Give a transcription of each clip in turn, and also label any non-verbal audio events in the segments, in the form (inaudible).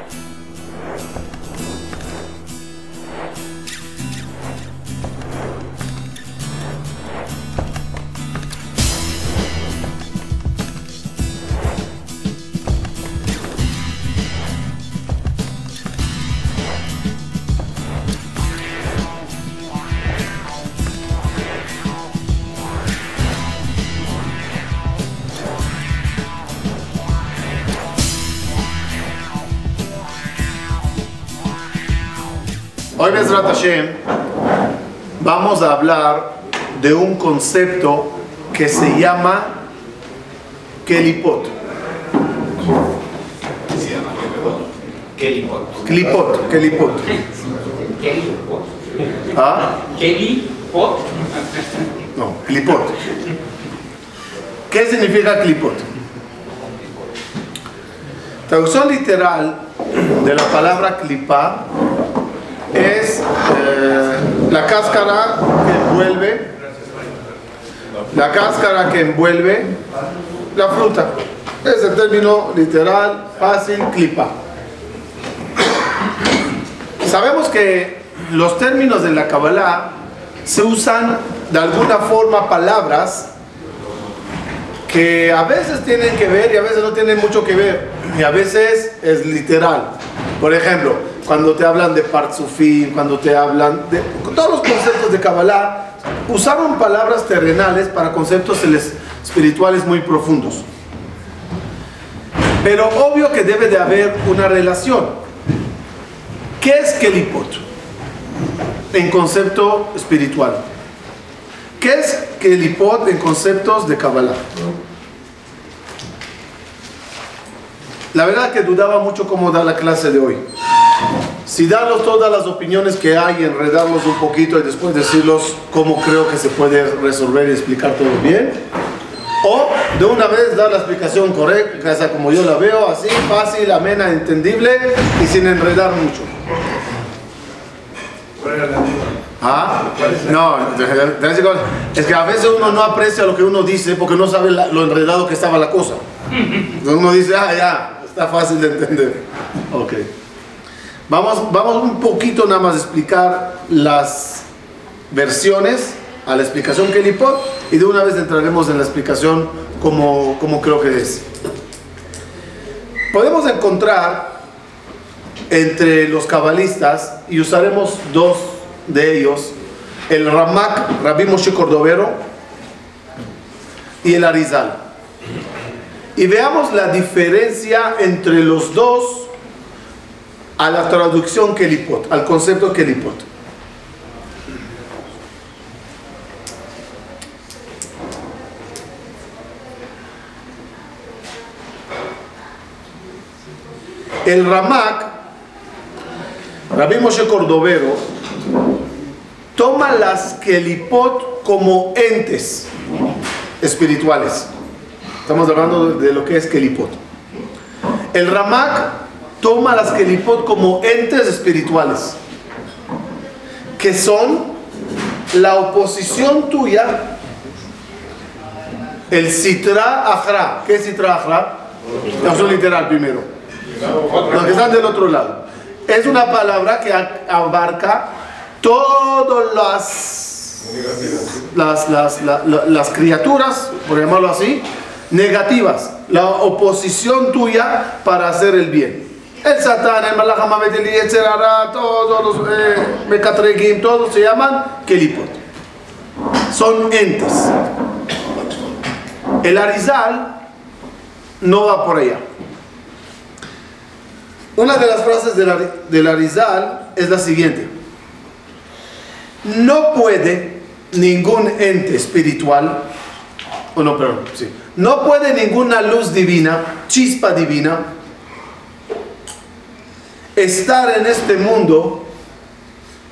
Hoy, Bezrat Hashem, vamos a hablar de un concepto que se llama Kelipot. Kelipot. Kelipot. Kelipot. ¿Ah? Kelipot. No, Klipot. ¿Qué significa Klipot? Traducción literal de la palabra clipa es la cáscara que envuelve la cáscara que envuelve la fruta. Es el término literal, fácil, clipa. Sabemos que los términos de la Kabbalah se usan de alguna forma palabras que a veces tienen que ver y a veces no tienen mucho que ver. Y a veces es literal. Por ejemplo, cuando te hablan de Partsufim, cuando te hablan de todos los conceptos de Kabbalah, usaron palabras terrenales para conceptos espirituales muy profundos. Pero obvio que debe de haber una relación. ¿Qué es Kelipot? En concepto espiritual. ¿Qué es Kelipot en conceptos de Kabbalah? La verdad que dudaba mucho cómo dar la clase de hoy. Si darlos todas las opiniones que hay, enredarlos un poquito y después decirlos cómo creo que se puede resolver y explicar todo bien. O de una vez dar la explicación correcta, o sea, como yo la veo, así, fácil, amena, entendible y sin enredar mucho. Ah, no, es que a veces uno no aprecia lo que uno dice porque no sabe lo enredado que estaba la cosa. (laughs) Uno dice, ah, ya, está fácil de entender. Ok. Vamos, vamos un poquito nada más a explicar las versiones a la explicación Kelipot y de una vez entraremos en la explicación como, como creo que es. Podemos encontrar entre los cabalistas y usaremos dos de ellos, el Ramak, Rabbi Moshe Cordovero y el Arizal. Y veamos la diferencia entre los dos a la traducción Kelipot, al concepto Kelipot. El Ramak, Rabbi Moshe Cordovero, toma las Kelipot como entes espirituales. Estamos hablando de lo que es Kelipot. El Ramak toma las Kelipot como entes espirituales, que son la oposición tuya, el Sitra Ajra. ¿Qué es Sitra Ajra? Traducción literal primero. Los que están del otro lado. Es una palabra que abarca todas las, las, las, la- la- las criaturas, por llamarlo así, negativas. La oposición tuya para hacer el bien. El Satán, el Malach HaMavet, el Yetzer Hara, todos los eh, Mekatregim, todos se llaman Kelipot. Son entes. El Arizal no va por allá. Una de las frases del, Ari- del Arizal es la siguiente. No puede ningún ente espiritual, o no, perdón, sí. No puede ninguna luz divina, chispa divina, estar en este mundo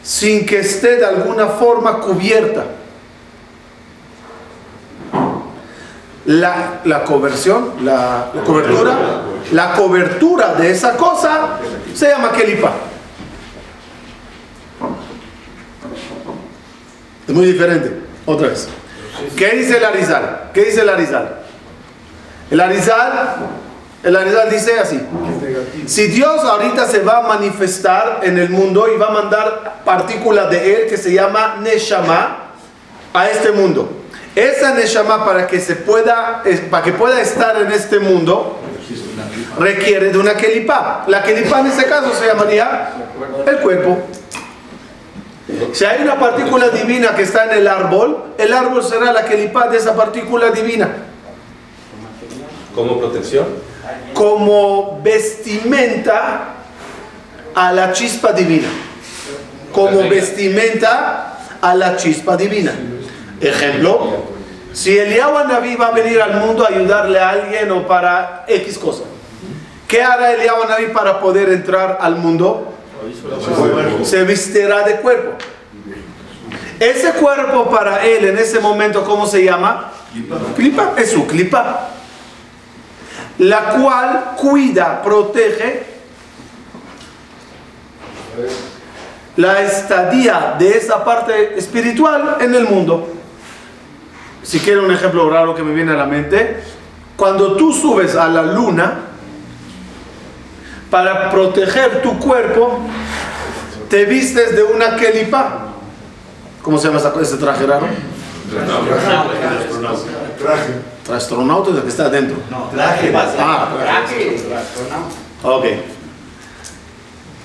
sin que esté de alguna forma cubierta. La, la conversión, la, cobertura, la cobertura de esa cosa se llama Kelipa. Es muy diferente. Otra vez. ¿Qué dice el Arizal? ¿Qué dice el Arizal? El Arizal, el Arizal dice así. Si Dios ahorita se va a manifestar en el mundo y va a mandar partículas de Él que se llama Neshama a este mundo. Esa Neshama para que, se pueda, para que pueda estar en este mundo requiere de una Kelipá. La Kelipá en este caso se llamaría el cuerpo. Si hay una partícula divina que está en el árbol, el árbol será la Kelipá de esa partícula divina. ¿Como protección? Como vestimenta a la chispa divina. Como vestimenta a la chispa divina. Ejemplo, si el Naví va a venir al mundo a ayudarle a alguien o para X cosa, ¿qué hará el Naví para poder entrar al mundo? Se vestirá de cuerpo. Ese cuerpo para él en ese momento, ¿cómo se llama? Clipa. Es su clipa. La cual cuida, protege la estadía de esa parte espiritual en el mundo si quiero un ejemplo raro que me viene a la mente, cuando tú subes a la luna, para proteger tu cuerpo, te vistes de una kelipa. ¿Cómo se llama ese traje raro? Traje. Astronauta es el que está adentro. No, traje. Ah, traje. Ok.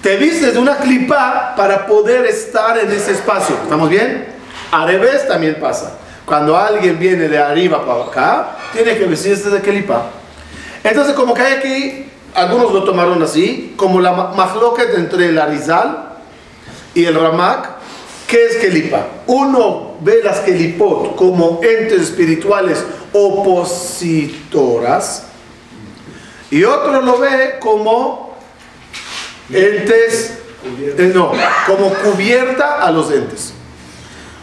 Te vistes de una clipa para poder estar en ese espacio. ¿Estamos bien? A revés también pasa. Cuando alguien viene de arriba para acá, tiene que vestirse de kelipa. Entonces, como que hay aquí, algunos lo tomaron así, como la mahloket entre el Arizal y el Ramak, ¿qué es kelipa? Uno ve las kelipot como entes espirituales opositoras y otro lo ve como entes, eh, no, como cubierta a los entes.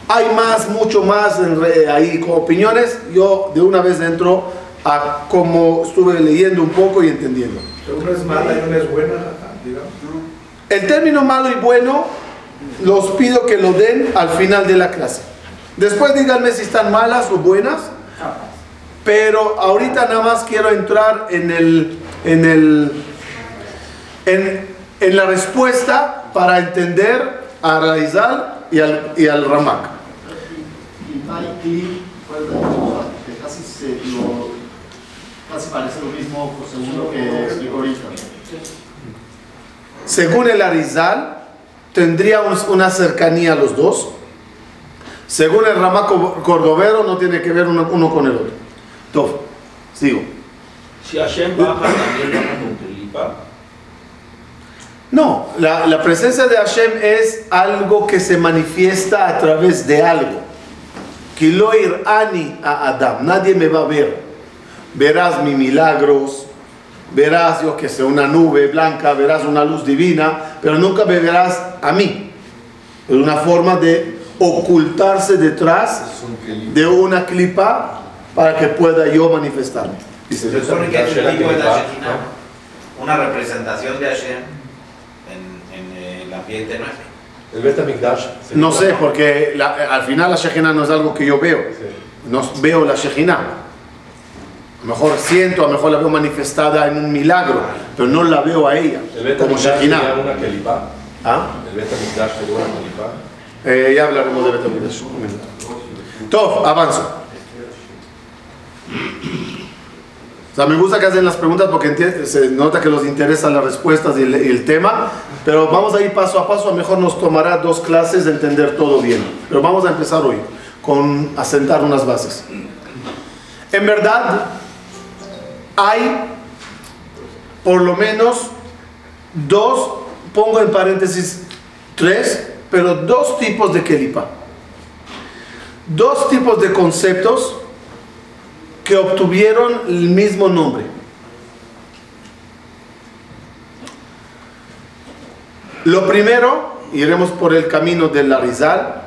Hay más, mucho más ahí con opiniones. Yo de una vez entro a como estuve leyendo un poco y entendiendo. Una es mala y una es buena, El término malo y bueno los pido que lo den al final de la clase. Después díganme si están malas o buenas. Pero ahorita nada más quiero entrar en el en el en, en la respuesta para entender a Raizal y al, y al Ramak y que casi, se, lo, casi parece lo mismo según lo que explico ahorita. Según el Arizal, tendría una cercanía a los dos. Según el Ramaco Cordovero, no tiene que ver uno, uno con el otro. Entonces, sigo. Si Hashem baja, también baja con Kelipa. No, la, la presencia de Hashem es algo que se manifiesta a través de algo. Kiloir ani a Adam, nadie me va a ver. Verás mis milagros, verás yo que sé, una nube blanca, verás una luz divina, pero nunca me verás a mí. Es una forma de ocultarse detrás de una clipa para que pueda yo manifestarme. Se supone que es un tipo de una representación de Hashem en, en el ambiente nuestro. El Betamikdash. No sé, porque la, al final la Shekhinah no es algo que yo veo. No veo la Shekhinah. A lo mejor siento, a lo mejor la veo manifestada en un milagro, pero no la veo a ella el como Shekhinah. una kelipa. ¿Ah? El Betamikdash sería una kelipa. Eh, ya hablaremos de Betamikdash. Un minuto. Top, avanzo. O sea, me gusta que hacen las preguntas porque se nota que los interesan las respuestas y el, tema, pero vamos a ir paso a paso, a mejor nos tomará dos clases de entender todo bien, pero vamos a empezar hoy con asentar unas bases. En verdad, hay por lo menos dos, pongo en paréntesis tres, pero dos tipos de kelipa. Dos tipos de conceptos que obtuvieron el mismo nombre. Lo primero, iremos por el camino del Larizal,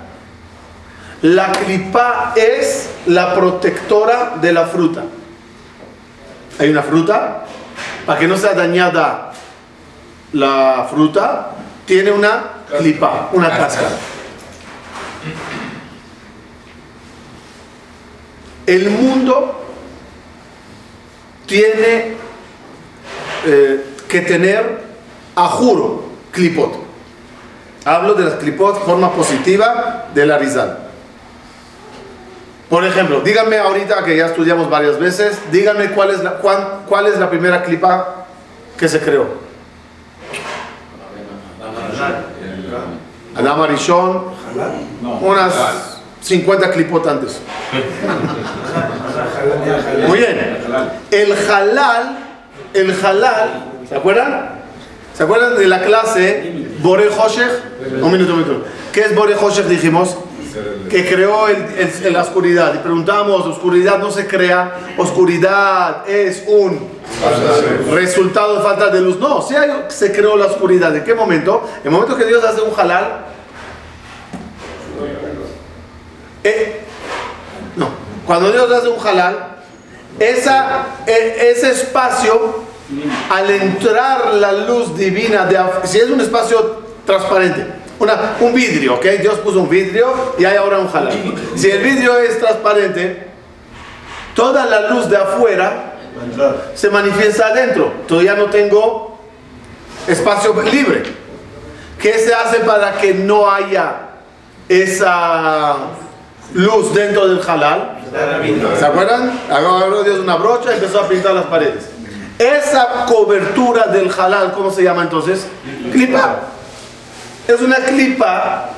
la clipa es la protectora de la fruta. Hay una fruta, para que no sea dañada la fruta, tiene una clipa, una cáscara. El mundo tiene eh, que tener a juro clipot. Hablo de las clipot forma positiva de la Rizal. Por ejemplo, díganme ahorita que ya estudiamos varias veces, díganme cuál es la, cuán- cuál es la primera clipa que se creó. Adam Arishon, unas 50 clipot antes. Muy bien. El halal, el halal, ¿se acuerdan? ¿Se acuerdan de la clase Bore Hoshech? Un minuto, un minuto. ¿Qué es Bore Hoshech? Dijimos que creó el- la oscuridad. Y preguntábamos, oscuridad no se crea, oscuridad es un resultado de falta de luz. No, sí hay- se creó la oscuridad. ¿En qué momento? En el momento que Dios hace un halal. Eh, no, cuando Dios hace un halal, esa, e- ese espacio, al entrar la luz divina, de, si es un espacio transparente, una, un vidrio, ¿ok? Dios puso un vidrio y hay ahora un halal. Si el vidrio es transparente, toda la luz de afuera se manifiesta adentro. Todavía no tengo espacio libre. ¿Qué se hace para que no haya esa luz dentro del halal? ¿Se acuerdan? Agarró Dios una brocha y empezó a pintar las paredes. Esa cobertura del halal, ¿cómo se llama entonces? Clipa. Es una clipa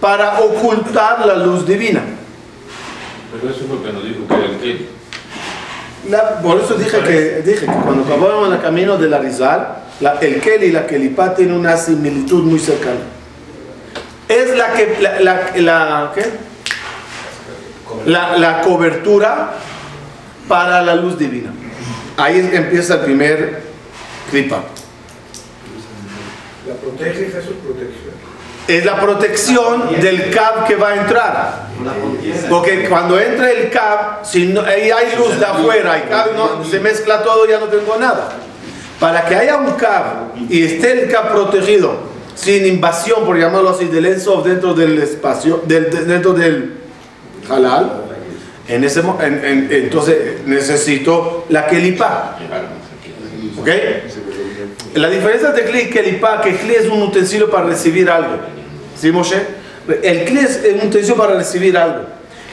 para ocultar la luz divina. Pero eso fue nos dijo que era el. La- por eso dije que, dije que cuando acabamos en el camino de la Rizal, la- el Keli y la Kelipá tienen una similitud muy cercana. Es la que la, la- la- ¿qué? La- la cobertura para la luz divina. Ahí empieza el primer clipa. La protege Jesús protección. Es la protección del cab que va a entrar. Porque cuando entra el cab, si no, ahí hay luz de afuera y cab no, se mezcla todo, ya no tengo nada. Para que haya un cab y esté el cab protegido, sin invasión, por llamarlo así, del Ensof dentro del espacio, del- de- dentro del halal, entonces necesito la kelipa. ¿Ok? La diferencia de Kli y Kelipa, que Kli es un utensilio para recibir algo. ¿Sí, Moshe? El Kli es un utensilio para recibir algo.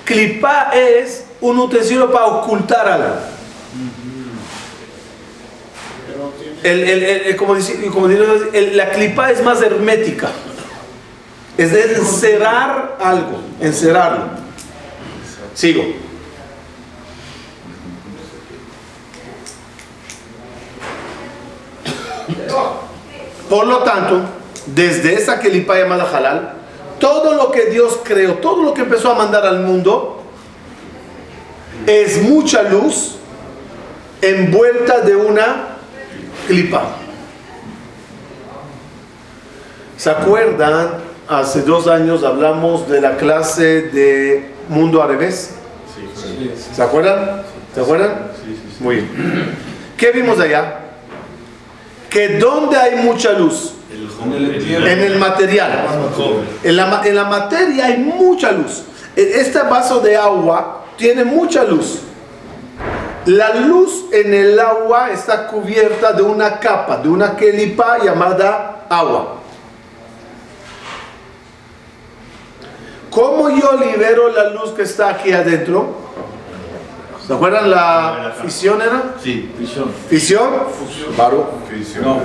Kelipa es un utensilio para ocultar algo. El, el- el- como dice- la clipa es más hermética. Es de encerrar algo, encerrarlo. Sigo. Por lo tanto, desde esa kelipa llamada halal, todo lo que Dios creó, todo lo que empezó a mandar al mundo, es mucha luz envuelta de una clipa. ¿Se acuerdan? Hace dos años hablamos de la clase de Mundo al revés. ¿Se acuerdan? ¿Se acuerdan? Muy bien. ¿Qué vimos allá? Que donde hay mucha luz, en el material, en la, en la materia hay mucha luz. E- Este vaso de agua tiene mucha luz. La luz en el agua está cubierta de una capa, de una kelipa llamada agua. ¿Cómo yo libero la luz que está aquí adentro? ¿Se acuerdan la fisión era? Sí, visión. ¿Fisión? Baruch. No,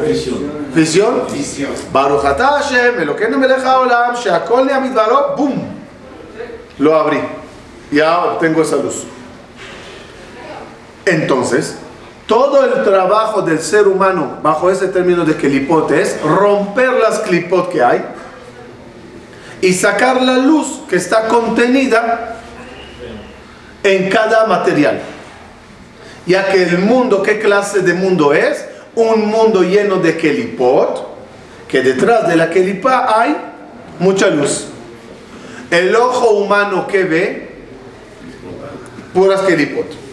visión. Fisión? Baruch atah Hashem, Elokeinu melech haolam, sheakol ne'amid baro, ¡boom! Lo abrí. Ya obtengo esa luz. Entonces, todo el trabajo del ser humano bajo ese término de clipot es romper las clipot que hay y sacar la luz que está contenida en cada material. Ya que el mundo, ¿qué clase de mundo es? Un mundo lleno de kelipot, que detrás de la kelipa hay mucha luz. El ojo humano que ve, puras kelipot.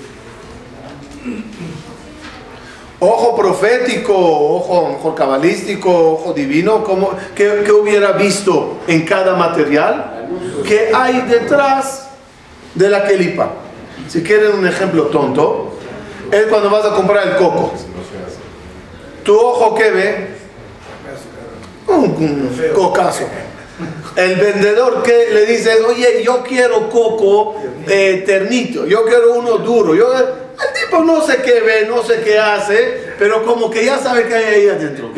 Ojo profético, ojo mejor cabalístico, ojo divino, como, ¿qué, hubiera visto en cada material? ¿Qué hay detrás de la kelipa? Si quieren un ejemplo tonto, es cuando vas a comprar el coco. ¿Tu ojo qué ve? Un, un cocazo. El vendedor que le dice, oye, yo quiero coco eh, ternito, yo quiero uno duro. Yo, el tipo no sé qué ve, no sé qué hace, pero como que ya sabe que hay ahí adentro. ¿ok?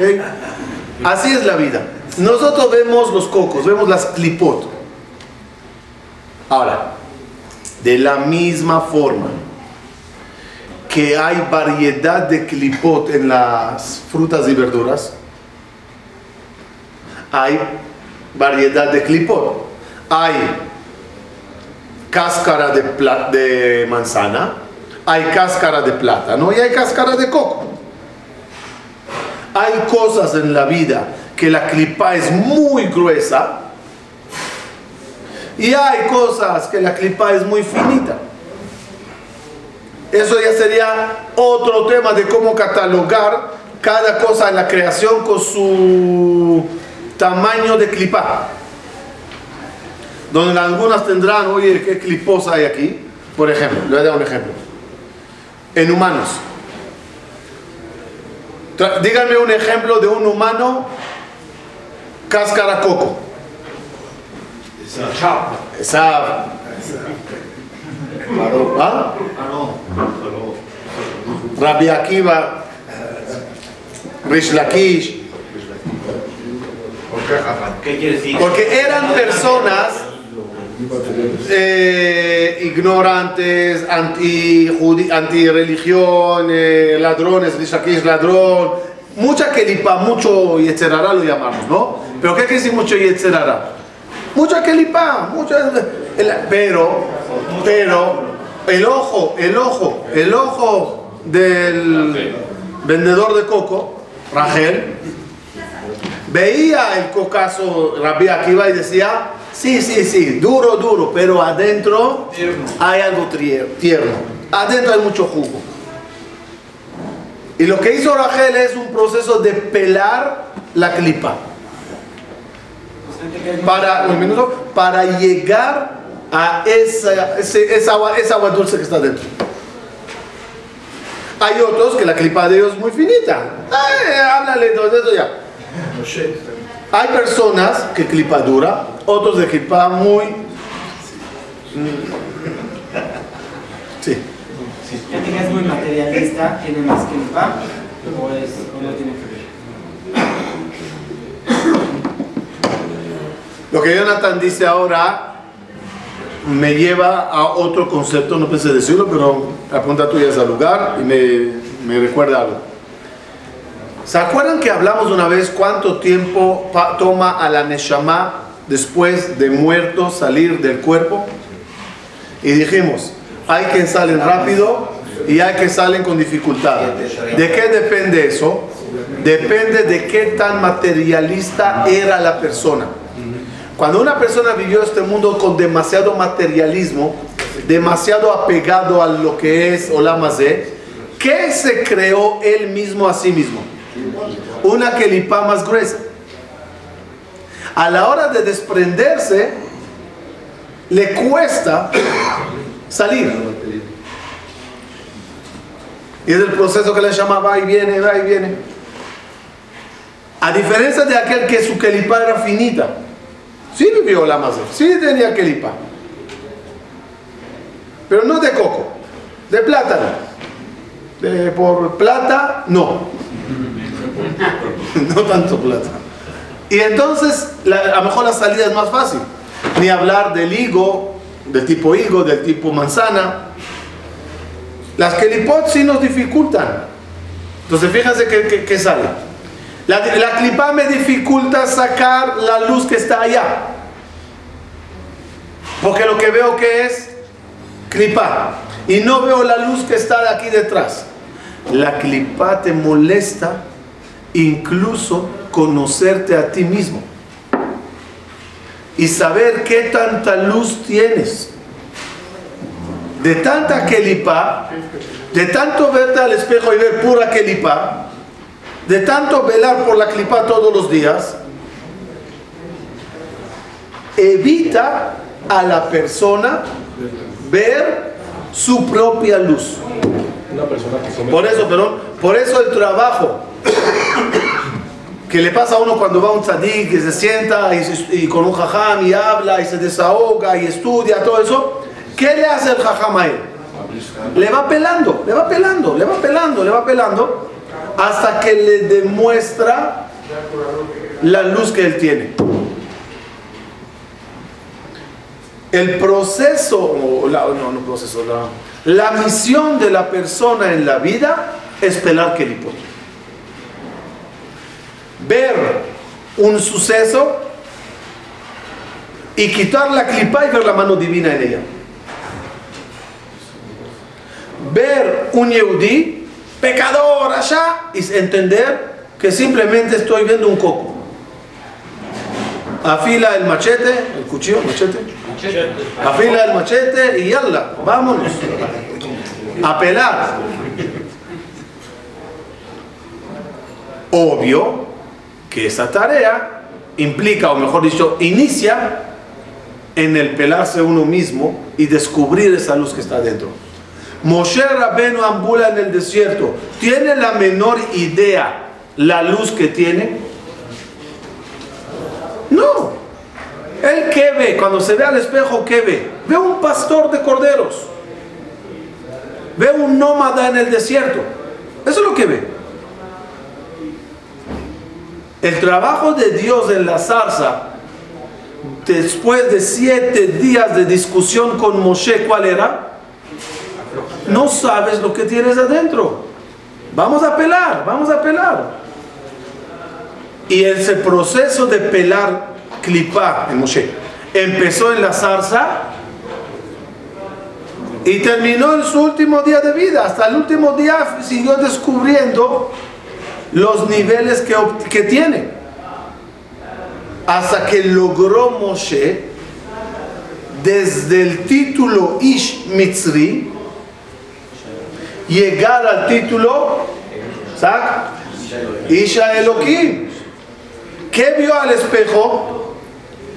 Así es la vida. Nosotros vemos los cocos, vemos las clipot. Ahora, de la misma forma que hay variedad de clipot en las frutas y verduras, hay variedad de clipot. Hay cáscara de, de manzana, hay cáscara de plátano y hay cáscara de coco. Hay cosas en la vida que la clipa es muy gruesa y hay cosas que la clipa es muy finita. Eso ya sería otro tema de cómo catalogar cada cosa en la creación con su tamaño de clipa. Donde algunas tendrán, oye, qué clipos hay aquí. Por ejemplo, le voy a dar un ejemplo. En humanos. Díganme un ejemplo de un humano cáscara coco. Esa. ¿Ah? Rabbi Akiva, Rish Lakish, porque eran personas eh, ignorantes, anti, anti religión, ladrones, Rish Lakish ladrón, mucha kelipa, mucho yetzerara lo llamamos, ¿no? Pero ¿qué quiere decir mucho yetzerara? Mucha kelipa, mucha, pero, pero el ojo, el ojo, el ojo del vendedor de coco, Rachel, veía el cocazo Rabbi Akiva y decía, sí, sí, sí, duro, duro, pero adentro hay algo tierno, adentro hay mucho jugo. Y lo que hizo Rachel es un proceso de pelar la clipa para, un minuto, para llegar a esa, ese- esa, agua, esa agua dulce que está dentro. Hay otros que la clipa de ellos es muy finita. Ay, háblale eso ya. Hay personas que clipa dura, otros de clipa muy... Sí. Gente que es muy materialista, tiene más pan, o, es, o no tiene que ver. Lo que Jonathan dice ahora me lleva a otro concepto, no pensé decirlo, pero la pregunta tuya al lugar y me, me recuerda algo. ¿Se acuerdan que hablamos una vez cuánto tiempo toma a la Neshama después de muerto salir del cuerpo? Y dijimos, hay que salen rápido y hay que salen con dificultad. ¿De qué depende eso? Depende de qué tan materialista era la persona. Cuando una persona vivió este mundo con demasiado materialismo, demasiado apegado a lo que es Olamazé, ¿qué se creó él mismo a sí mismo? Una kelipá más gruesa. A la hora de desprenderse, le cuesta salir. Y es el proceso que le llama va y viene, va y viene. A diferencia de aquel que su kelipá era finita. Sí vivió la masa, sí tenía kelipá. Pero no de coco, de plátano. De, por plata, no. (laughs) no tanto plata. Y entonces, la- a lo mejor la salida es más fácil. Ni hablar del higo, del tipo higo, del tipo manzana. Las kelipot sí nos dificultan. Entonces, fíjense que, sale. La, la clipa me dificulta sacar la luz que está allá. Porque lo que veo que es clipa. Y no veo la luz que está aquí detrás. La clipa te molesta incluso conocerte a ti mismo. Y saber qué tanta luz tienes. De tanta clipa, de tanto verte al espejo y ver pura clipa, de tanto velar por la clipa todos los días, evita a la persona ver su propia luz. Una persona que come Por eso, perdón, por eso el trabajo que le pasa a uno cuando va a un tzadik y se sienta y, se- y con un jajam y habla y se desahoga y estudia, todo eso. ¿Qué le hace el jajam a él? Le va pelando, le va pelando, le va pelando, le va pelando, hasta que le demuestra la luz que él tiene. El proceso, o la, no, no proceso, la, la misión de la persona en la vida es pelar kelipot. Ver un suceso y quitar la clipa y ver la mano divina en ella. Ver un Yehudi, pecador allá, y entender que simplemente estoy viendo un coco. Afila el machete, el cuchillo, machete. Afila el machete y yalla, vámonos. A pelar. Obvio que esa tarea implica, o mejor dicho, inicia en el pelarse uno mismo y descubrir esa luz que está dentro. Moshe Rabenu ambula en el desierto. ¿Tiene la menor idea la luz que tiene? No. ¿Él qué ve? Cuando se ve al espejo, ¿qué ve? Ve un pastor de corderos. Ve un nómada en el desierto. Eso es lo que ve. El trabajo de Dios en la zarza, después de siete días de discusión con Moshe, ¿cuál era? No sabes lo que tienes adentro. Vamos a pelar, vamos a pelar. Y ese proceso de pelar clipá en Moshe empezó en la zarza y terminó en su último día de vida. Hasta el último día siguió descubriendo los niveles que, que tiene. Hasta que logró Moshe, desde el título Ish Mitzri, llegar al título ¿sac? Isha Elohim. ¿Qué vio al espejo?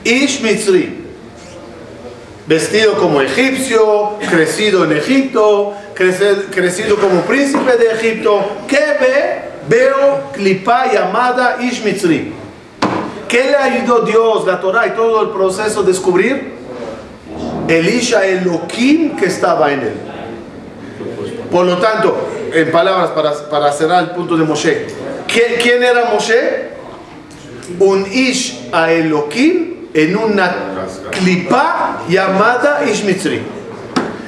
Ish Mitzri. Vestido como egipcio, crecido en Egipto, crecido como príncipe de Egipto. ¿Qué ve? Veo clipa llamada Ish Mitzri. ¿Qué le ayudó Dios, la Torah y todo el proceso a descubrir? El Isha Elohim que estaba en él. Por lo tanto, en palabras para, para cerrar el punto de Moshe, ¿quién, quién era Moshe? Un Ish a Elohim en una clipa llamada Ish Mitzri.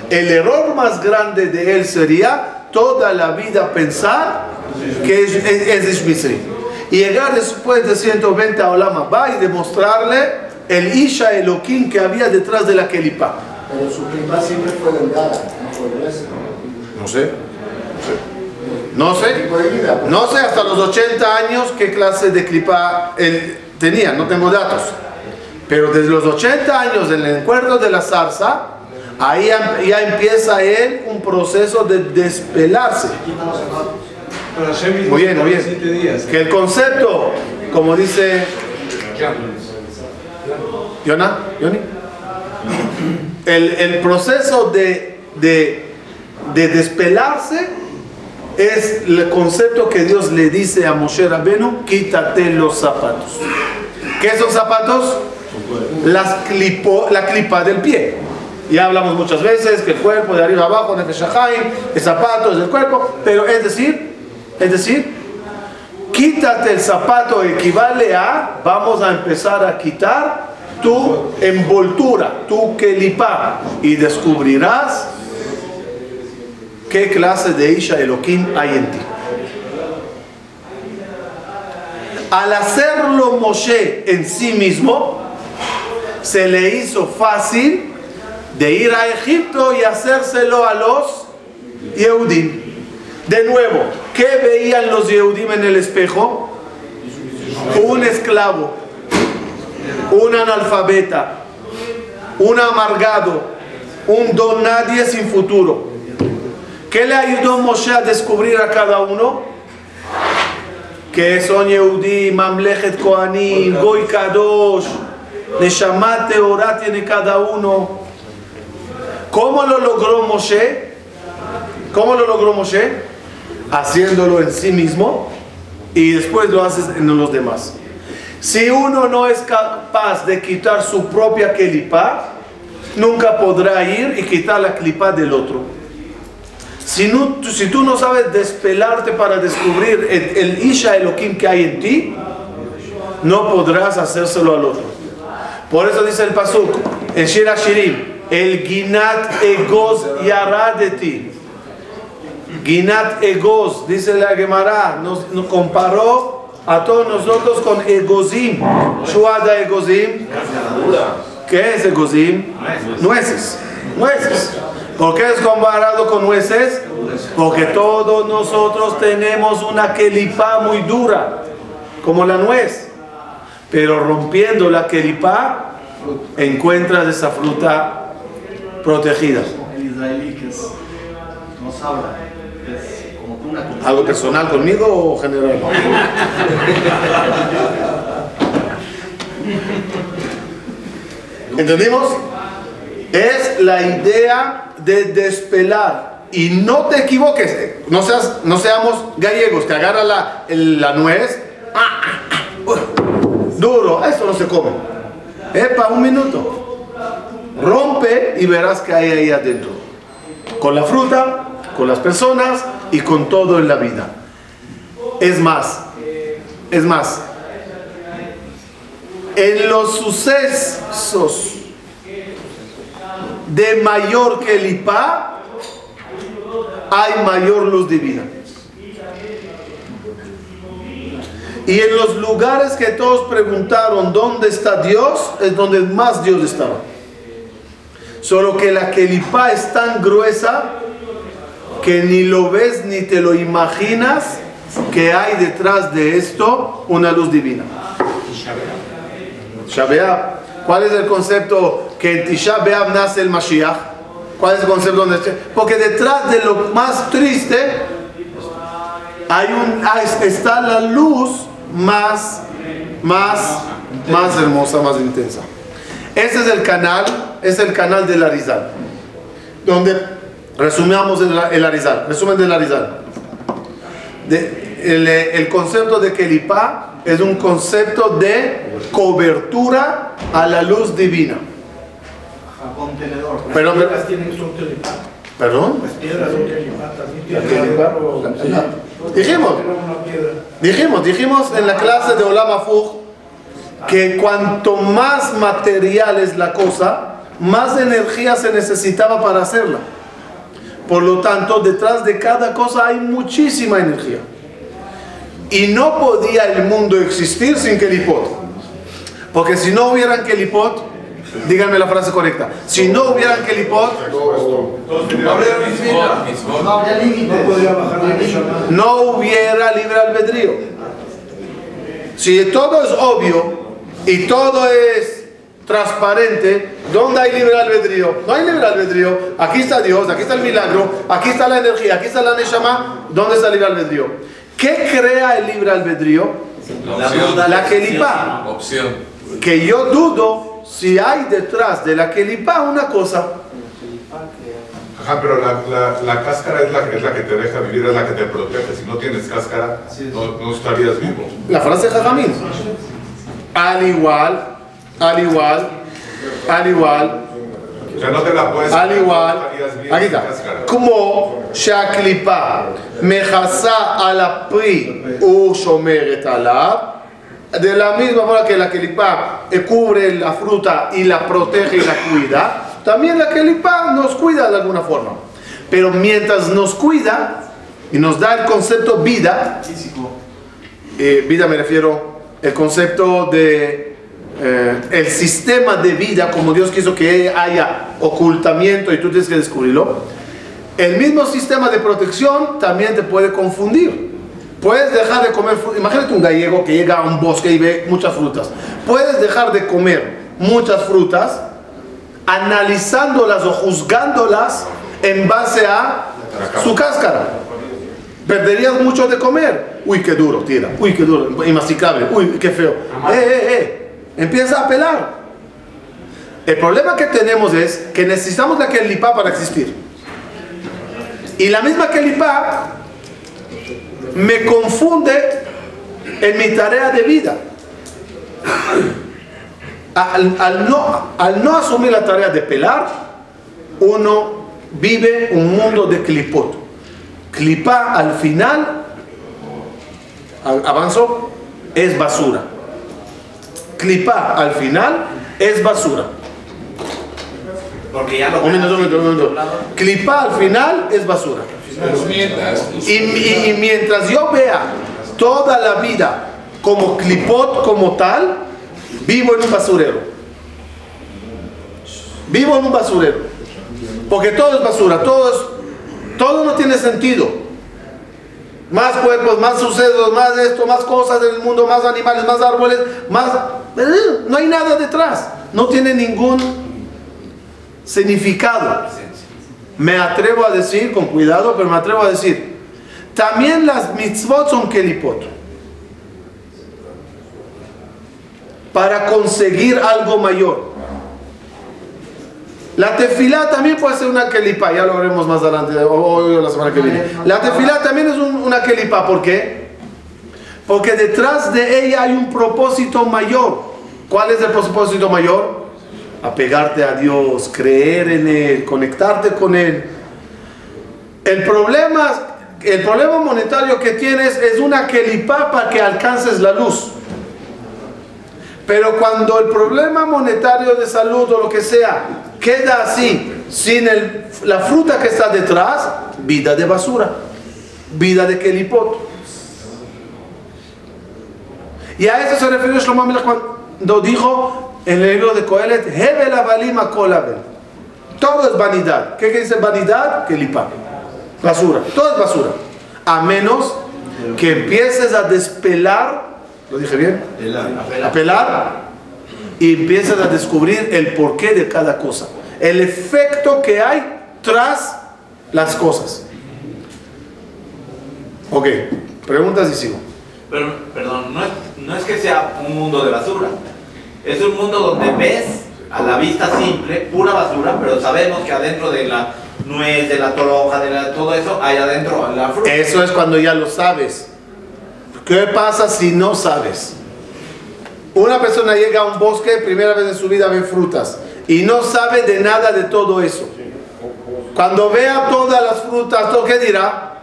El error más grande de él sería toda la vida pensar que es, es, es Ish Mitzri. Y llegar después de 120 a Olam va y demostrarle el Isha Elohim que había detrás de la clipa. Pero su clima siempre fue delgada, no. No sé. No sé. Pues. No sé hasta los 80 años qué clase de clipa él tenía, no tengo datos. Pero desde los 80 años del encuentro de la zarza, ahí ya, empieza él un proceso de despelarse. Muy bien, muy bien. Que el concepto, como dice Yona, Yoni, el, el proceso de, de, de despelarse es el concepto que Dios le dice a Moshe Rabenu, quítate los zapatos. ¿Qué son zapatos? La clipa del pie. Ya hablamos muchas veces que el cuerpo de arriba abajo, Nefesh Haim, el zapato es del cuerpo, pero es decir, es decir, quítate el zapato equivale a, vamos a empezar a quitar tu envoltura, tu kelipá, y descubrirás qué clase de Isha Elohim hay en ti. Al hacerlo Moshe en sí mismo, se le hizo fácil de ir a Egipto y hacérselo a los Yehudim. De nuevo, ¿qué veían los Yehudim en el espejo? Un esclavo, un analfabeta, un amargado, un don nadie sin futuro. ¿Qué le ayudó Moshe a descubrir a cada uno? Que son Yehudi, Mamlechet Kohanim, Goy Kadosh, Neshamat Teorah tiene cada uno. ¿Cómo lo logró Moshe? ¿Cómo lo logró Moshe? Haciéndolo en sí mismo y después lo haces en los demás. Si uno no es capaz de quitar su propia kelipa, nunca podrá ir y quitar la kelipa del otro. Si, no, si tú no sabes despelarte para descubrir el, el Isha Elohim que hay en ti, no podrás hacérselo al otro. Por eso dice el Pasuk en Shir Shirim, el Ginat Egos Yaradeti. Ginat Egos, dice la Gemara, nos, nos comparó a todos nosotros con Egozim. Shuada Egozim. ¿Qué es Egozim? Nueces. Nueces. ¿Por qué es comparado con nueces? Porque todos nosotros tenemos una kelipa muy dura, como la nuez. Pero rompiendo la kelipa, encuentras esa fruta protegida. El israelí que es, nos habla, es como que una ¿Algo personal conmigo o general? (laughs) ¿Entendimos? Es la idea de despelar. Y no te equivoques, no, seas, no seamos gallegos, que agarra la, la nuez, ah, duro, eso no se come. Epa, un minuto. Rompe y verás que hay ahí adentro. Con la fruta, con las personas y con todo en la vida. Es más, es más, en los sucesos de mayor que el IPA, hay mayor luz divina. Y en los lugares que todos preguntaron dónde está Dios, es donde más Dios estaba. Solo que la Kelipá es tan gruesa que ni lo ves ni te lo imaginas que hay detrás de esto una luz divina. Tisha. ¿Cuál es el concepto que en Tisha B'Av nace el Mashiach? ¿Cuál es el concepto? Donde Porque detrás de lo más triste hay un, hay- está la luz más, más, más hermosa, más intensa. Ese es el canal, es el canal del Arizal, donde resumamos el, el Arizal, resumen del Arizal. De- el, el concepto de Kelipá es un concepto de cobertura a la luz divina. contenedor. Pero, Las tienen son telipá. ¿Perdón? Las piedras son telipá. Dijimos. Dijimos, dijimos en la clase de Olam Afuj que cuanto más material es la cosa, más energía se necesitaba para hacerla. Por lo tanto, detrás de cada cosa hay muchísima energía. Y no podía el mundo existir sin Kelipot. Porque si no hubieran Kelipot, díganme la frase correcta, si no hubieran Kelipot, No la hubiera libre albedrío. Si todo es obvio y todo es transparente, ¿dónde hay libre albedrío? No hay libre albedrío. Aquí está Dios, aquí está el milagro, aquí está la energía, aquí está la Neshama. ¿Dónde está el libre albedrío? ¿Qué crea el libre albedrío? La Kelipá. Opción. Que yo dudo si hay detrás de la Kelipá una cosa. Ajá, pero la, la, la cáscara es la, es la que te deja vivir, es la que te protege. Si no tienes cáscara, no, no estarías vivo. La frase de Jajamín. Al igual, al igual, al igual, O sea, no te la puedes al no igual, estarías bien aquí sin está, cáscara. כמו שהקליפה מכסה על הפרי ושומרת עליו, de la misma forma que la kelipa cubre la fruta y la protege y la cuida, también la kelipa nos cuida de alguna forma. Pero mientras nos cuida y nos da el concepto vida, eh, vida me refiero el concepto de eh, el sistema de vida como Dios quiso que haya ocultamiento y tú tienes que descubrirlo el mismo sistema de protección también te puede confundir puedes dejar de comer imagínate un gallego que llega a un bosque y ve muchas frutas puedes dejar de comer muchas frutas analizándolas o juzgándolas en base a su cáscara Perderías mucho de comer. Uy, qué duro, tira. Uy, qué duro, inmasticable. Uy, qué feo. Eh, eh, eh. Empieza a pelar. El problema que tenemos es que necesitamos la kelipá para existir. Y la misma kelipá me confunde en mi tarea de vida. Al, al no, al no asumir la tarea de pelar, uno vive un mundo de clipot. Clipa al final, al- avanzo, es basura. Clipa al final es basura. Porque ya lo Un minuto, un minuto, un minuto. Clipa al final es basura. Pero mientras, Y, y- y mientras yo vea toda la vida como clipot, como tal, vivo en un basurero. Vivo en un basurero. Porque todo es basura, todo, es- todo no tiene sentido. Más cuerpos, más sucesos, más esto, más cosas en el mundo, más animales, más árboles, más... No hay nada detrás. No tiene ningún significado. Me atrevo a decir, con cuidado, pero me atrevo a decir, también las mitzvot son kelipot. Para conseguir algo mayor. La tefilá también puede ser una kelipá, ya lo veremos más adelante, o- hoy o la semana que viene. La tefilá también es un- una kelipá, ¿por qué? Porque detrás de ella hay un propósito mayor. ¿Cuál es el propósito mayor? Apegarte a Dios, creer en Él, conectarte con Él. El problema, el problema monetario que tienes es una kelipá para que alcances la luz. Pero cuando el problema monetario de salud o lo que sea queda así, sin el- la fruta que está detrás, vida de basura, vida de kelipot. Y a eso se refirió Shlomo cuando dijo en el libro de Coelet, Hebel avalim akol abel". Todo es vanidad. ¿Qué decir vanidad? Kelipá. Basura. Todo es basura. A menos que empieces a despelar, ¿lo dije bien? A pelar y empieces a descubrir el porqué de cada cosa. El efecto que hay tras las cosas. Ok, preguntas y sigo. Pero, perdón, no es, no es que sea un mundo de basura. Es un mundo donde ves a la vista simple, pura basura, pero sabemos que adentro de la nuez, de la toronja, de la- todo eso, hay adentro la fruta. Eso es cuando ya lo sabes. ¿Qué pasa si no sabes? Una persona llega a un bosque, primera vez en su vida ve frutas y no sabe de nada de todo eso. Cuando vea todas las frutas, ¿todo qué dirá?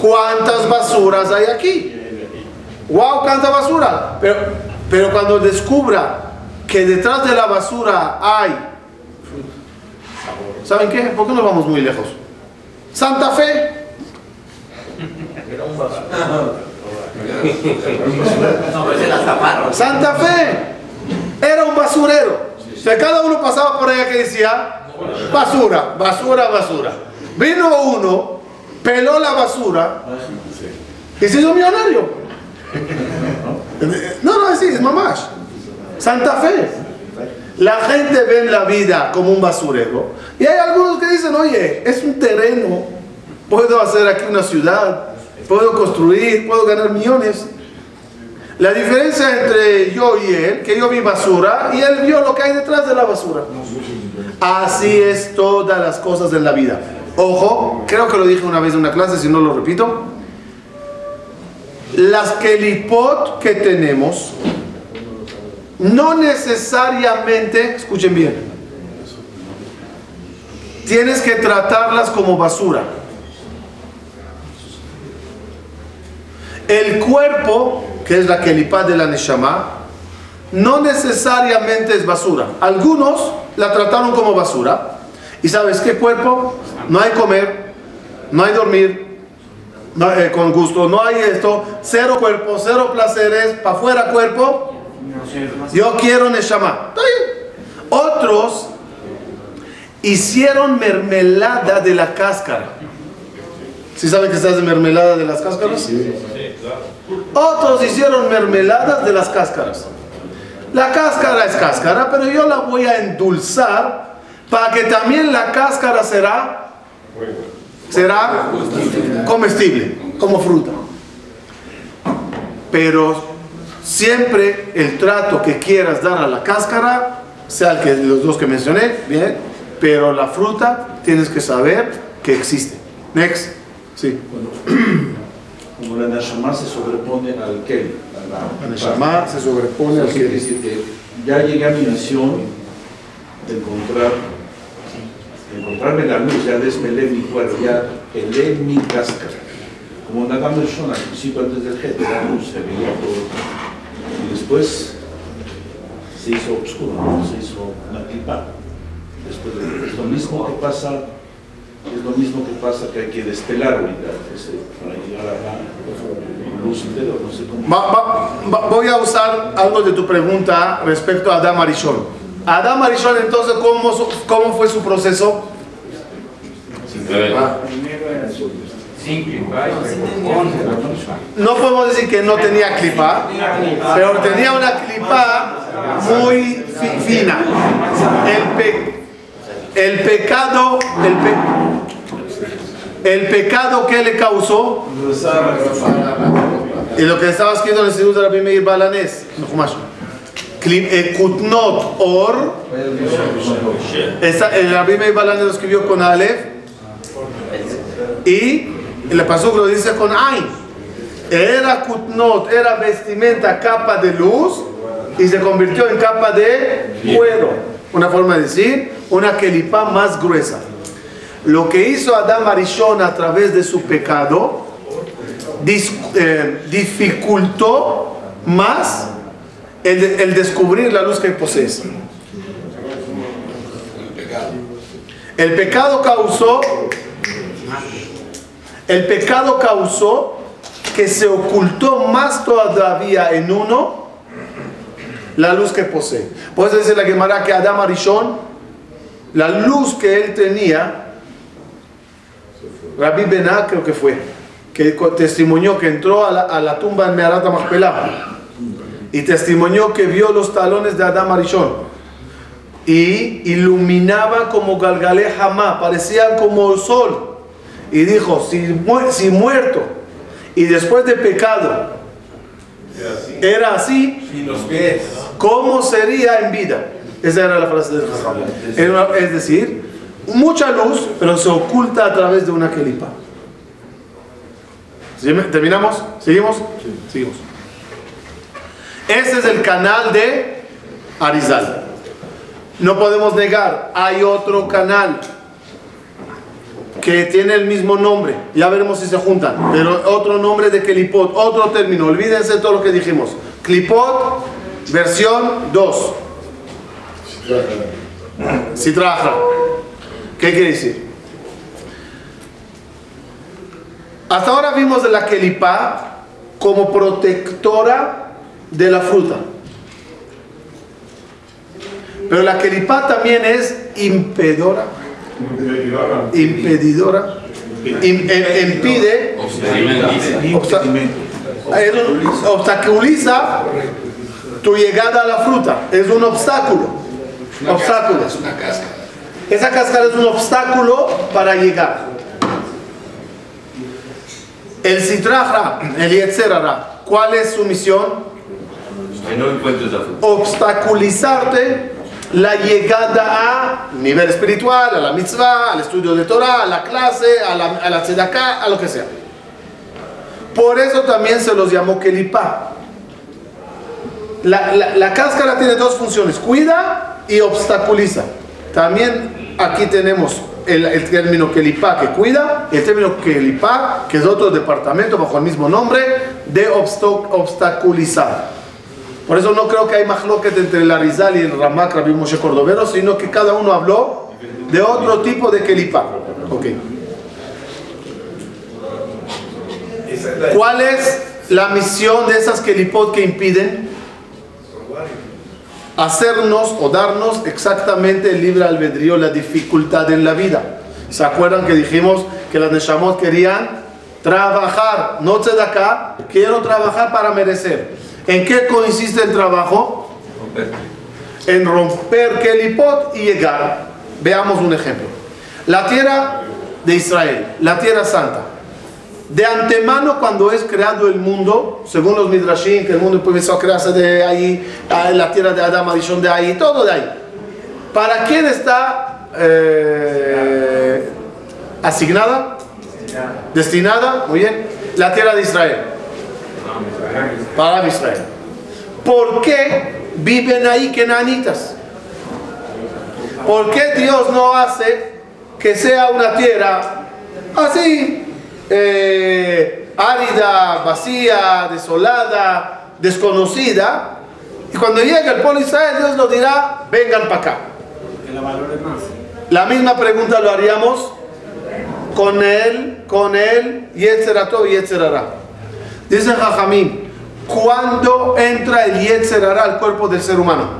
¿Cuántas basuras hay aquí? ¡Wow! ¡Cuánta basura! Pero, pero cuando descubra que detrás de la basura hay... ¿Saben qué? ¿Por qué no vamos muy lejos? Santa Fe. Santa Fe era un basurero. O sea, cada uno pasaba por allá que decía basura, basura, basura. Vino uno, peló la basura y se hizo millonario. No, no, así es mamás. Santa Fe. La gente ve la vida como un basurero. Y hay algunos que dicen, oye, es un terreno. Puedo hacer aquí una ciudad. Puedo construir, puedo ganar millones. La diferencia entre yo y él, que yo vi basura y él vio lo que hay detrás de la basura. Así es todas las cosas en la vida. Ojo, creo que lo dije una vez en una clase, si no lo repito. Las kelipot que tenemos no necesariamente, escuchen bien, tienes que tratarlas como basura. El cuerpo, que es la kelipá de la Neshama, no necesariamente es basura. Algunos la trataron como basura. ¿Y sabes qué cuerpo? No hay comer, no hay dormir no, eh, con gusto, no hay esto, cero cuerpo, cero placeres, para afuera cuerpo. Yo quiero Neshama. Otros hicieron mermelada de la cáscara. ¿Sí saben que se hace mermelada de las cáscaras? Otros hicieron mermeladas de las cáscaras. La cáscara es cáscara, pero yo la voy a endulzar para que también la cáscara será será comestible, como fruta. Pero siempre el trato que quieras dar a la cáscara, sea el que los dos que mencioné, bien, pero la fruta tienes que saber que existe. Next. Sí. (clears throat) como la Nashama se sobrepone al Kel. La Neshama se sobrepone al que ya llegué a mi misión de encontrar, encontrarme la luz, ya despelé mi cuerpo, ya pelé mi cáscara. Como Nadam Shon, al principio antes del Jet, la luz, se veía todo. Y después se hizo oscuro, se hizo una clipa. Después de- es lo mismo que pasa, es lo mismo que pasa que hay que despelar ahorita, ese, para llegar a la luz interior, no sé cómo. Voy a usar algo de tu pregunta respecto a Adam Arishon. Adam Arishon, entonces, ¿cómo, su- ¿cómo fue su proceso? Con No podemos decir que no tenía clipa, pero tenía una clipa muy fi- fina. El, pe- el pecado, el, pe- el pecado que le causó, y lo que estaba escrito en el Instituto de Rabbi Meir Balanés, en Jumash, Cli- eh, Kutnot Or, esa- el Rabbi Meir lo escribió con Aleph, y el pasuk lo dice con Ain. Era kutnot, era vestimenta, capa de luz, y se convirtió en capa de cuero. Una forma de decir, una kelipá más gruesa. Lo que hizo Adam Arishon a través de su pecado, eh, dificultó más el, el descubrir la luz que posees. El pecado causó el pecado causó que se ocultó más todavía en uno la luz que posee. Por eso dice la Gemara que Adam Arishon, la luz que él tenía, Rabbi Bená creo que fue, que testimonió que entró a la, a la tumba en Meharat y testimonió que vio los talones de Adam Arishon y iluminaba como Galgalé Hamá, parecían como el sol. Y dijo, si, mu- si muerto y después de pecado era así. ¿cómo sería en vida? Esa era la frase del Jajam. Es decir, mucha luz, pero se oculta a través de una kelipa. ¿Sí? ¿Terminamos? ¿Seguimos? Seguimos. Ese es el canal de Arizal. No podemos negar, hay otro canal que tiene el mismo nombre. Ya veremos si se juntan. Pero otro nombre de Kelipot, otro término. Olvídense de todo lo que dijimos. Klipot, versión 2. Citraja. ¿Qué quiere decir? Hasta ahora vimos de la Kelipá como protectora de la fruta. Pero la Kelipá también es impedora impedidora, im- em- impide, obsta- eh, obstaculiza tu llegada a la fruta. Es un obstáculo. Obstáculo. Es una cáscara. Esa cáscara es un obstáculo para llegar. El citraja, el yetzerara, ¿cuál es su misión? No la obstaculizarte la llegada a nivel espiritual, a la mitzvah, al estudio de Torah, a la clase, a la, a la a lo que sea. Por eso también se los llamó kelipá. La, la- la cáscara tiene dos funciones, cuida y obstaculiza. También aquí tenemos el, el término kelipá que cuida, y el término kelipá, que es otro departamento bajo el mismo nombre, de obstaculizar. Por eso no creo que hay mahloket entre el Arizal y el Ramak Rabbi Moshe Cordovero, sino que cada uno habló de otro tipo de kelipá. Ok. ¿Cuál es la misión de esas kelipot que impiden? Hacernos o darnos exactamente el libre albedrío, la dificultad en la vida. ¿Se acuerdan que dijimos que las Neshamot querían trabajar? No acá, quiero trabajar para merecer. ¿En qué consiste el trabajo? En romper Kelipot y llegar. Veamos un ejemplo. La tierra de Israel, la tierra santa. De antemano, cuando es creado el mundo, según los Midrashim, que el mundo empezó a crearse de ahí, la tierra de Adam, Arishon de ahí, todo de ahí. ¿Para quién está eh, asignada? Destinada, muy bien. la tierra de Israel. Para Israel. ¿Por qué viven ahí kenanitas? ¿Por qué Dios no hace que sea una tierra así, eh, árida, vacía, desolada, desconocida? Y cuando llegue el pueblo de Israel, Dios nos dirá, vengan para acá. Que la más. La misma pregunta lo haríamos con él, con él, Yetzerato y Yetzerara. Dice Jajamín, ¿cuándo entra el Yetzerara al cuerpo del ser humano?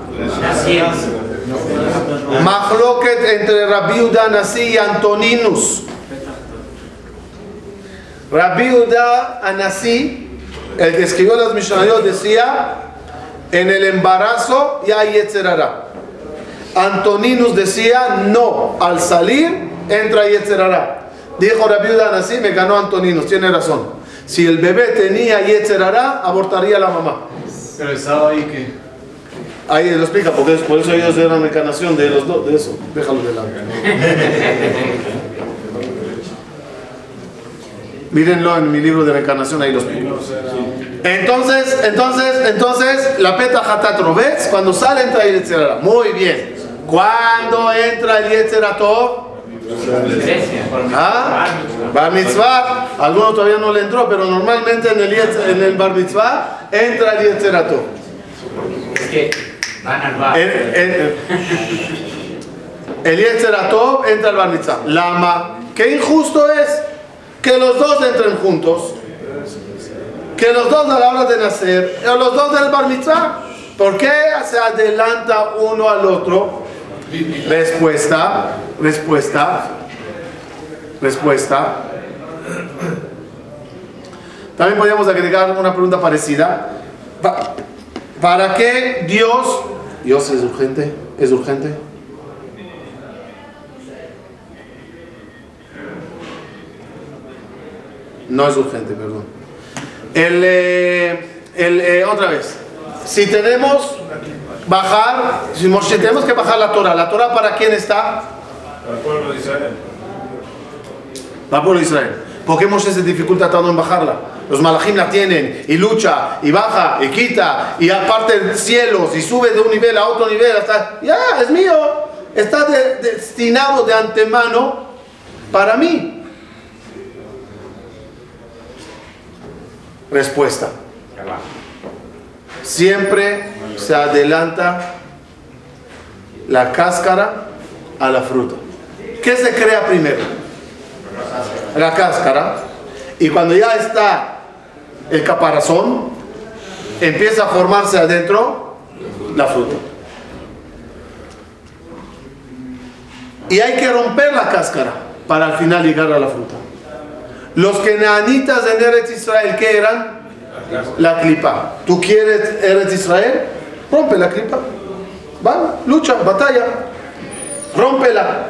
Mahloket entre Rabbi Uda y Antoninus. Rabbi Uda Anasi, el que escribió las Mishnayot, decía, en el embarazo ya hay Yetzerara. Antoninus decía, no, al salir entra Yetzerara. Dijo Rabbi Uda me ganó Antoninus, tiene razón. Si el bebé tenía Yetzerara, abortaría la mamá. Pero estaba ahí que. Ahí lo explica, porque es- por eso ellos eran encarnación de los dos, de eso. Déjalo de lado. (laughs) Mírenlo en mi libro de reencarnación, ahí lo explico. Entonces, entonces, entonces, la peta hatat ves cuando sale entra el Yetzerara. Muy bien. ¿Cuándo entra el Yetzerato? ¿Ah? Bar mitzvah, alguno todavía no le entró, pero normalmente en el, en el bar mitzvah entra el van al bar. El, el, entra al Bar Mitzvah. Lama. Qué injusto es que los dos entren juntos. Que los dos a la hora de nacer, o los dos del Bar Mitzvah. ¿Por qué se adelanta uno al otro? Respuesta, respuesta, respuesta. También podríamos agregar una pregunta parecida. Pa- ¿Para qué Dios, Dios es urgente, es urgente? No es urgente, perdón. El, eh, el, eh, otra vez, si tenemos bajar, si Moshe, tenemos que bajar la Torah, ¿la Torah para quién está? Para el pueblo de Israel. Para el pueblo de Israel. ¿Por qué Moshe se dificulta tanto en bajarla? Los malajim la tienen y lucha y baja y quita y aparte cielos y sube de un nivel a otro nivel hasta ya es mío está de- destinado de antemano para mí respuesta siempre se adelanta la cáscara a la fruta ¿qué se crea primero? la cáscara y cuando ya está el caparazón empieza a formarse adentro la fruta y hay que romper la cáscara para al final llegar a la fruta los kenanitas en Eretz Israel ¿qué eran? La clipa ¿tú quieres Eretz Israel? rompe la clipa va, lucha, batalla rómpela.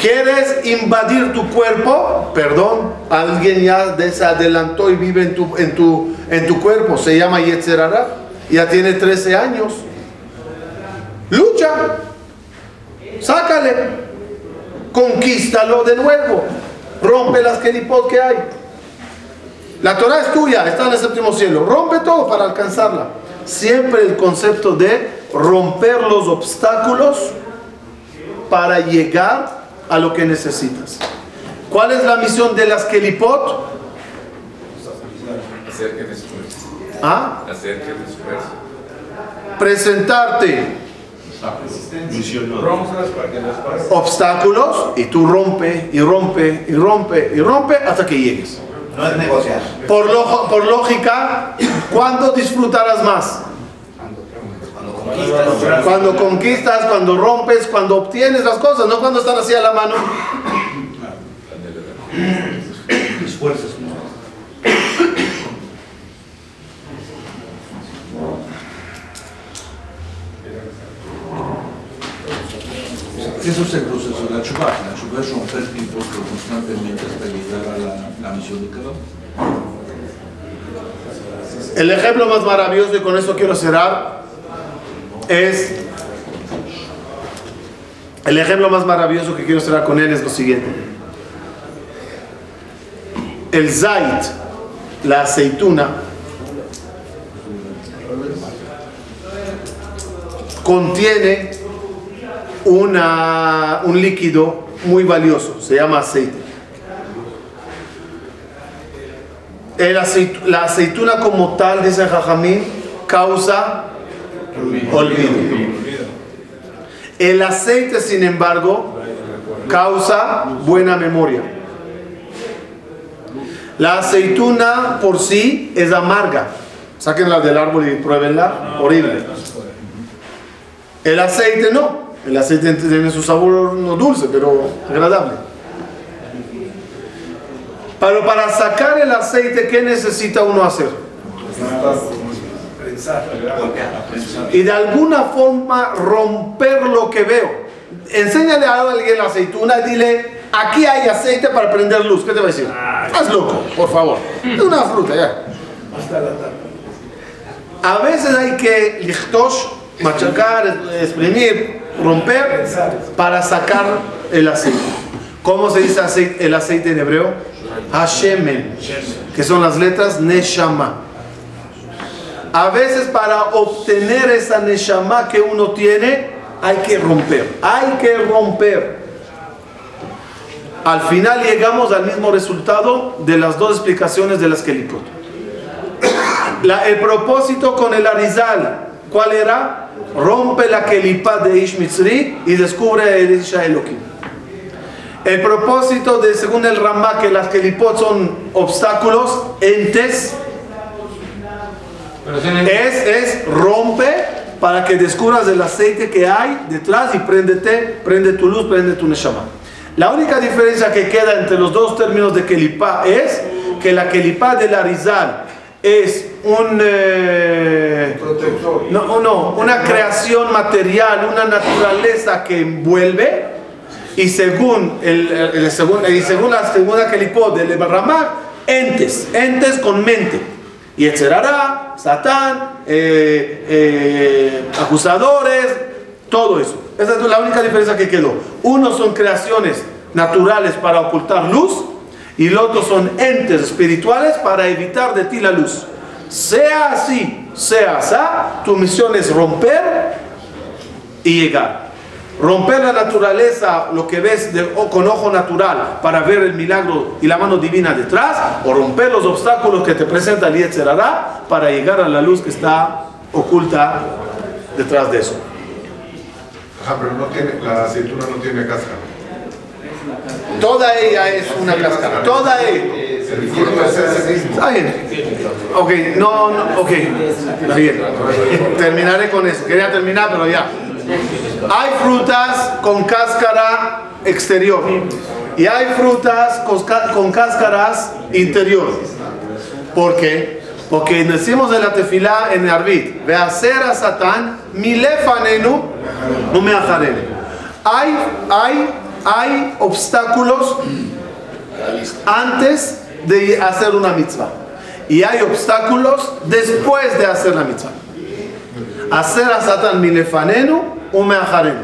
¿Quieres invadir tu cuerpo? Perdón, alguien ya de- se adelantó y vive en tu, en tu, en tu cuerpo. Se llama Yetzerara. Ya tiene 13 años. Lucha. Sácale. Conquístalo de nuevo. Rompe las kelipot que hay. La Torah es tuya, está en el séptimo cielo. Rompe todo para alcanzarla. Siempre el concepto de romper los obstáculos para llegar a lo que necesitas. ¿Cuál es la misión de las kelipot? Hacer que. ¿Ah? Hacer que. Presentarte obstáculos y tú rompe y rompe y rompe y rompe hasta que llegues. No es negociar. Por, lo- por lógica, ¿cuándo disfrutarás más? Cuando conquistas. Cuando conquistas, cuando rompes, cuando obtienes las cosas, no cuando están así a la mano. Esfuerzos. Eso es el proceso de la tipos constantemente hasta llegar a la, la misión de cada uno. El ejemplo más maravilloso, y con eso quiero cerrar, es. El ejemplo más maravilloso que quiero cerrar con él es lo siguiente. el zait, la aceituna, contiene una, un líquido muy valioso, se llama aceite. El aceit- la aceituna como tal, dice Jajamín, causa olvido. El aceite, sin embargo, causa buena memoria. La aceituna por sí es amarga. Sáquenla del árbol y pruébenla. Horrible. El aceite no. El aceite tiene su sabor no dulce, pero agradable. Pero para sacar el aceite, ¿qué necesita uno hacer? Y de alguna forma romper lo que veo. Enséñale a alguien la aceituna y dile, aquí hay aceite para prender luz. ¿Qué te va a decir? Haz loco, por favor. Es una fruta, ya. A veces hay que lichtosh, machacar, exprimir, romper para sacar el aceite. ¿Cómo se dice aceite- el aceite en hebreo? Hashemen, que son las letras Neshama. A veces para obtener esa Neshama que uno tiene, hay que romper, hay que romper. Al final llegamos al mismo resultado de las dos explicaciones de las Kelipot. La- el propósito con el Arizal, ¿cuál era? Rompe la Kelipá de Ish Mitzri y descubre el Isha Elohim. El propósito de, según el Ramá, que las Kelipot son obstáculos, entes, es, es rompe para que descubras el aceite que hay detrás y préndete, prende tu luz, prende tu neshama. La única diferencia que queda entre los dos términos de kelipá es que la kelipá del arizal es un eh, no, no, una creación material, una naturaleza que envuelve y según el, el- el y según la segunda kelipó del Ramá, entes, entes con mente. Y etcétera, Satán, eh, eh, acusadores, todo eso. Esa es la única diferencia que quedó. Unos son creaciones naturales para ocultar luz y los otros son entes espirituales para evitar de ti la luz. Sea así, sea así, tu misión es romper y llegar. Romper la naturaleza, lo que ves de- o con ojo natural para ver el milagro y la mano divina detrás, o romper los obstáculos que te presenta el Yetzerará para llegar a la luz que está oculta detrás de eso. Ajá, pero no tiene, la aceituna no tiene cáscara. Toda ella es una cáscara, toda ella. El. Está bien. Ok, no, no, ok. Bien. Terminaré con eso. Quería terminar, pero ya. Hay frutas con cáscara exterior y hay frutas con, ca- con cáscaras interior. ¿Por qué? Porque decimos en la tefilá en Arbit, ve hacer a Satán, mi lefanenu, no me. Hay, hay, hay obstáculos antes de hacer una mitzvah. Y hay obstáculos después de hacer la mitzvah. Hacer a Satán milefanenu, umeajarenu.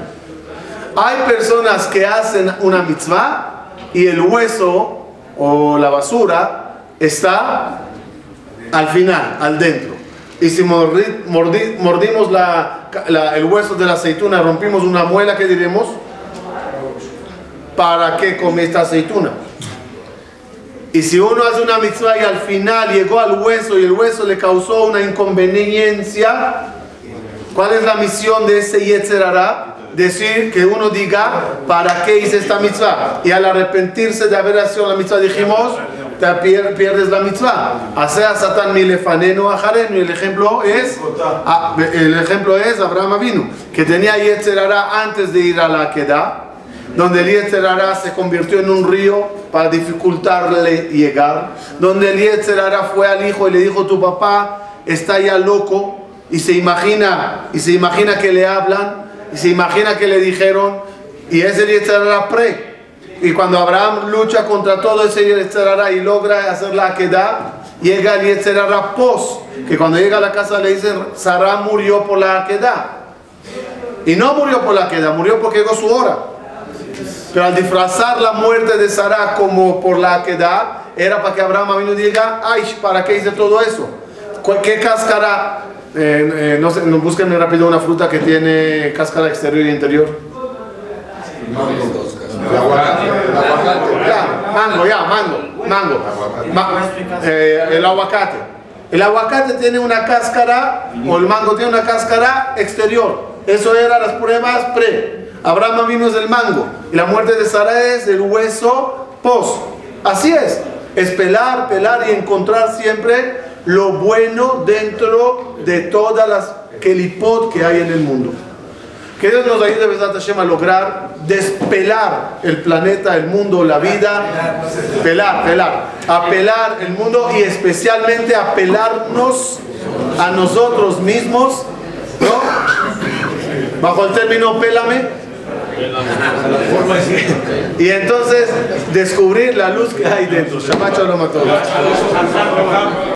Hay personas que hacen una mitzvah y el hueso o la basura está al final, al dentro. Y si mordi- mordi- mordimos la- la- el hueso de la aceituna, rompimos una muela, ¿qué diremos? ¿Para qué come esta aceituna? Y si uno hace una mitzvah y al final llegó al hueso y el hueso le causó una inconveniencia, ¿cuál es la misión de ese Yetzerará? Decir que uno diga, ¿para qué hice esta mitzvah? Y al arrepentirse de haber hecho la mitzvah dijimos, te pier- pierdes la mitzvah. Hace a Satán milefaneno ajareno. El ejemplo es, ah, el ejemplo es Abraham vino, que tenía Yetzerará antes de ir a la Kedah donde el Hará se convirtió en un río para dificultarle llegar, donde el Hará fue al hijo y le dijo, tu papá está ya loco, y se imagina, y se imagina que le hablan, y se imagina que le dijeron, y es el Hará pre. Y cuando Abraham lucha contra todo ese Hará y logra hacer la queda, llega el Hará pos, que cuando llega a la casa le dicen, Sarah murió por la queda. Y no murió por la queda, murió porque llegó su hora. Pero al disfrazar la muerte de Sara como por la queda, era para que Abraham vino diga, ay, ¿para qué hice todo eso? ¿Cu- ¿Qué cáscara? eh, eh, no sé, no, rápido una fruta que tiene cáscara exterior y interior. Ya, mango, ya, mango, mango. Ma- eh, el aguacate. El aguacate tiene una cáscara, o el mango tiene una cáscara exterior. Eso eran las pruebas pre. Abraham vino del mango. Y la muerte de Sara es el hueso pos. Así es. Es pelar, pelar y encontrar siempre lo bueno dentro de todas las kelipot que hay en el mundo. Que Dios nos ayude Hashem, a lograr despelar el planeta, el mundo, la vida. Pelar, pelar. A pelar el mundo y especialmente a pelarnos a nosotros mismos. ¿No? Bajo el término pélame. Y entonces descubrir la luz que hay dentro. Shabbat shalom a todos.